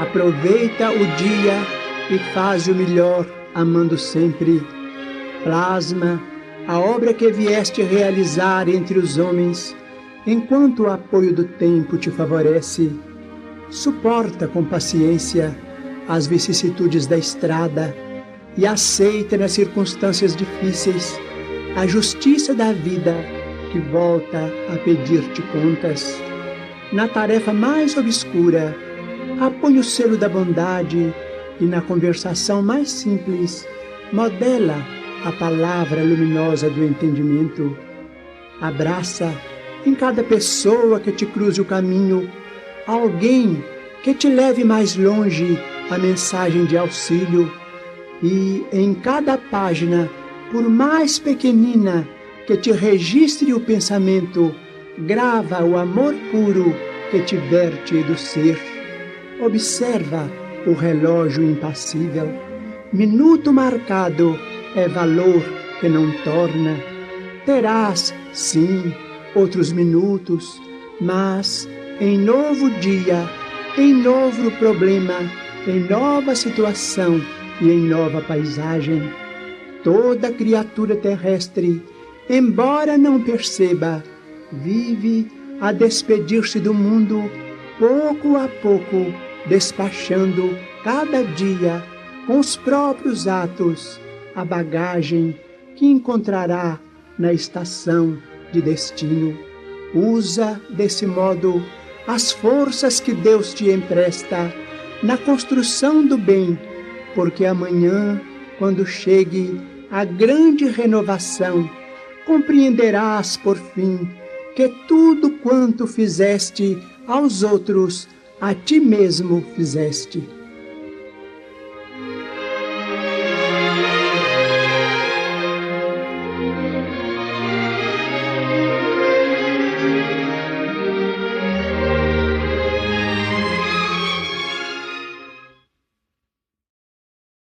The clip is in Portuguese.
Aproveita o dia e faz o melhor, amando sempre. Plasma a obra que vieste realizar entre os homens, enquanto o apoio do tempo te favorece. Suporta com paciência as vicissitudes da estrada e aceita nas circunstâncias difíceis a justiça da vida que volta a pedir-te contas. Na tarefa mais obscura, apõe o selo da bondade e na conversação mais simples, modela a palavra luminosa do entendimento. Abraça em cada pessoa que te cruze o caminho alguém que te leve mais longe a mensagem de auxílio e em cada página, por mais pequenina que te registre o pensamento, grava o amor puro que te verte do ser. Observa o relógio impassível, minuto marcado é valor que não torna. Terás, sim, outros minutos, mas em novo dia, em novo problema, em nova situação e em nova paisagem. Toda criatura terrestre, embora não perceba, vive a despedir-se do mundo pouco a pouco, despachando cada dia com os próprios atos a bagagem que encontrará na estação de destino. Usa desse modo as forças que Deus te empresta na construção do bem, porque amanhã, quando chegue a grande renovação, compreenderás por fim que tudo quanto fizeste aos outros, a ti mesmo fizeste.